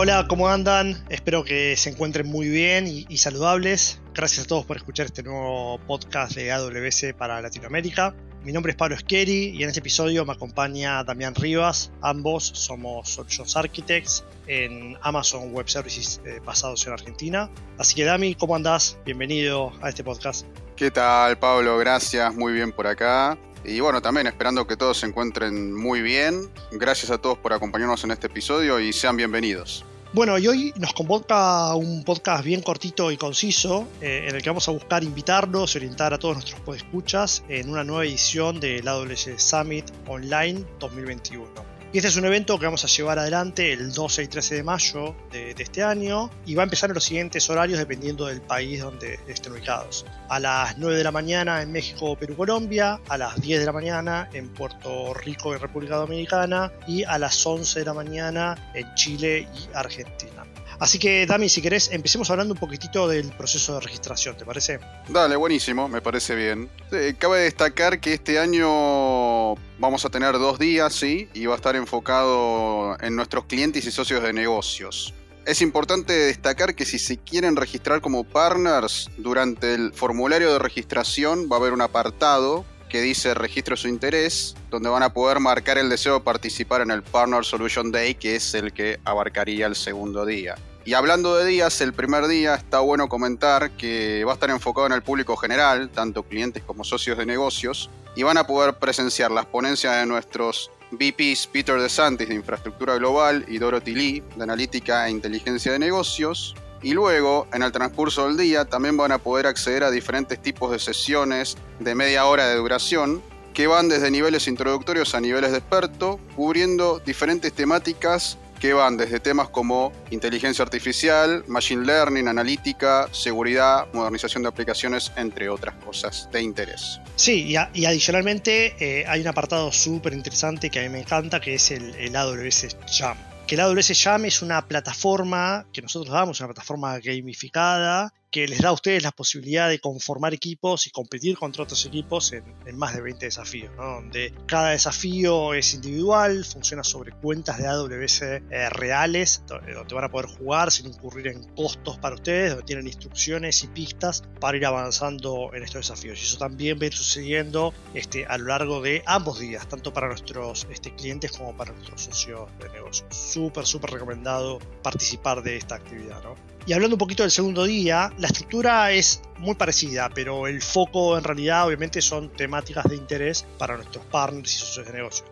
hola, ¿cómo andan? Espero que se encuentren muy bien y, saludables. Gracias a todos por escuchar este nuevo podcast de AWS para Latinoamérica. Mi nombre es Pablo Esqueri y en este episodio me acompaña Damián Rivas. Ambos somos Solutions Architects en Amazon Web Services eh, basados en Argentina. Así que Dami, ¿cómo andás? Bienvenido a este podcast. ¿Qué tal, Pablo? Gracias, muy bien por acá. Y bueno, también esperando que todos se encuentren muy bien. Gracias a todos por acompañarnos en este episodio y sean bienvenidos. Bueno, y hoy nos convoca un podcast bien cortito y conciso, eh, en el que vamos a buscar invitarnos y orientar a todos nuestros podescuchas en una nueva edición del AWS Summit Online 2021. Y este es un evento que vamos a llevar adelante el 12 y 13 de mayo de, este año y va a empezar en los siguientes horarios dependiendo del país donde estén ubicados. A las 9 de la mañana en México, Perú, Colombia, a las 10 de la mañana en Puerto Rico y República Dominicana y a las 11 de la mañana en Chile y Argentina. Así que, Dami, si querés, empecemos hablando un poquitito del proceso de registración, ¿te parece? Dale, buenísimo, me parece bien. cabe destacar que este año vamos a tener dos días, sí, y va a estar enfocado en nuestros clientes y socios de negocios. Es importante destacar que si se quieren registrar como partners, durante el formulario de registración va a haber un apartado que dice registro su interés, donde van a poder marcar el deseo de participar en el Partner Solution Day, que es el que abarcaría el segundo día. Y hablando de días, el primer día está bueno comentar que va a estar enfocado en el público general, tanto clientes como socios de negocios, y van a poder presenciar las ponencias de nuestros VPs Peter DeSantis de Infraestructura Global y Dorothy Lee de Analítica e Inteligencia de Negocios. Y luego, en el transcurso del día, también van a poder acceder a diferentes tipos de sesiones de media hora de duración que van desde niveles introductorios a niveles de experto, cubriendo diferentes temáticas que van desde temas como inteligencia artificial, machine learning, analítica, seguridad, modernización de aplicaciones, entre otras cosas de interés. Sí, y, adicionalmente eh, hay un apartado súper interesante que a mí me encanta, que es el, el AWS Jam. Que el AWS Jam es una plataforma que nosotros damos, una plataforma gamificada que les da a ustedes la posibilidad de conformar equipos y competir contra otros equipos en, más de 20 desafíos, donde cada desafío es individual, funciona sobre cuentas de AWS eh, reales, donde van a poder jugar sin incurrir en costos para ustedes, donde tienen instrucciones y pistas para ir avanzando en estos desafíos. Y eso también va a ir sucediendo este, a lo largo de ambos días, tanto para nuestros este, clientes como para nuestros socios de negocio. Súper, súper recomendado participar de esta actividad. ¿no? Y hablando un poquito del segundo día, la estructura es muy parecida, pero el foco en realidad obviamente son temáticas de interés para nuestros partners y socios de negocios.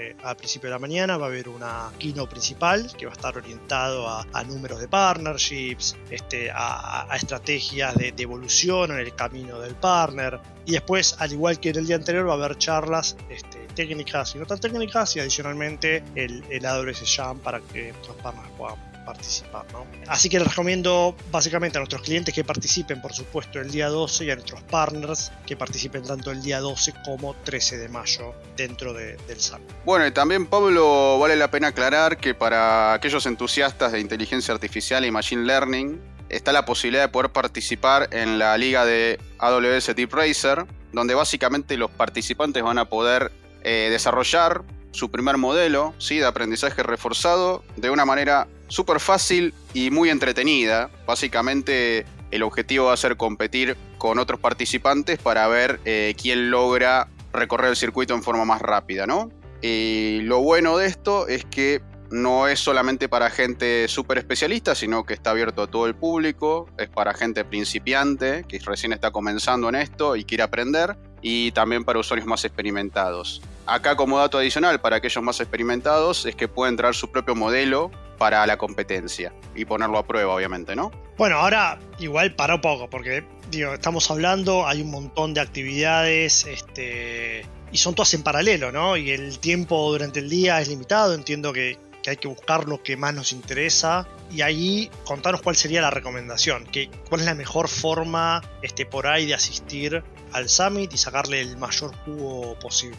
Eh, al principio de la mañana va a haber una keynote principal que va a estar orientado a, números de partnerships, este, a, estrategias de, evolución en el camino del partner. Y después, al igual que en el día anterior, va a haber charlas este, técnicas y no tan técnicas y adicionalmente el, el AWS Jam para que nuestros partners puedan participar. ¿no? Así que les recomiendo básicamente a nuestros clientes que participen, por supuesto, el día 12 y a nuestros partners que participen tanto el día 12 como 13 de mayo dentro del SAM. Bueno, y también Pablo, vale la pena aclarar que para aquellos entusiastas de inteligencia artificial y machine learning, está la posibilidad de poder participar en la liga de AWS Deep Racer, donde básicamente los participantes van a poder eh, desarrollar su primer modelo ¿sí? de aprendizaje reforzado de una manera súper fácil y muy entretenida. Básicamente el objetivo va a ser competir con otros participantes para ver eh, quién logra recorrer el circuito en forma más rápida, ¿no? Y lo bueno de esto es que no es solamente para gente súper especialista, sino que está abierto a todo el público, es para gente principiante que recién está comenzando en esto y quiere aprender, y también para usuarios más experimentados. Acá como dato adicional para aquellos más experimentados es que pueden traer su propio modelo para la competencia y ponerlo a prueba, obviamente, ¿no? Bueno, ahora igual para un poco, porque digo, estamos hablando, hay un montón de actividades, este, y son todas en paralelo, ¿no? Y el tiempo durante el día es limitado, entiendo que, hay que buscar lo que más nos interesa. Y ahí contanos cuál sería la recomendación, que, cuál es la mejor forma este, por ahí de asistir al Summit y sacarle el mayor jugo posible.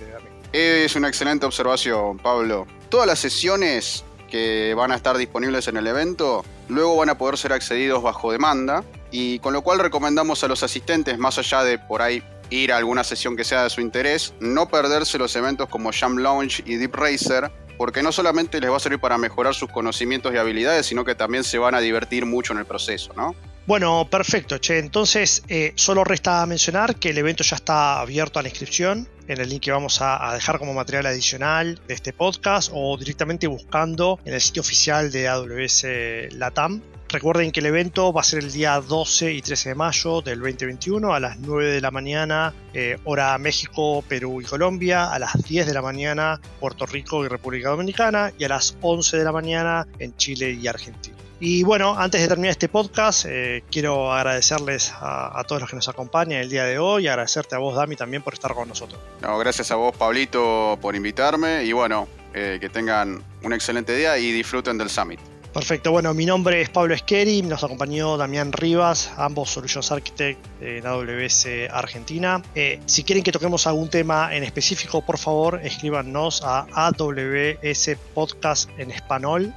Es una excelente observación, Pablo. Todas las sesiones que van a estar disponibles en el evento luego van a poder ser accedidos bajo demanda y con lo cual recomendamos a los asistentes, más allá de por ahí ir a alguna sesión que sea de su interés, no perderse los eventos como Jam Launch y Deep Racer, porque no solamente les va a servir para mejorar sus conocimientos y habilidades, sino que también se van a divertir mucho en el proceso, ¿no? Bueno, perfecto, Che. Entonces, eh, solo resta mencionar que el evento ya está abierto a la inscripción en el link que vamos a, dejar como material adicional de este podcast o directamente buscando en el sitio oficial de AWS Latam. Recuerden que el evento va a ser el día 12 y 13 de mayo del 2021 a las 9 de la mañana, eh, hora México, Perú y Colombia, a las 10 de la mañana Puerto Rico y República Dominicana y a las 11 de la mañana en Chile y Argentina. Y bueno, antes de terminar este podcast, eh, quiero agradecerles a, todos los que nos acompañan el día de hoy y agradecerte a vos, Dami, también por estar con nosotros. No, gracias a vos, Pablito, por invitarme y bueno, eh, que tengan un excelente día y disfruten del Summit. Perfecto, bueno, mi nombre es Pablo Esqueri, nos acompañó Damián Rivas, ambos Solutions Architect en AWS Argentina. Eh, si quieren que toquemos algún tema en específico, por favor, escríbanos a AWS Podcast en español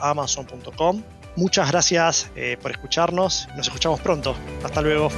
amazon.com. Muchas gracias eh, por escucharnos. Nos escuchamos pronto. Hasta luego.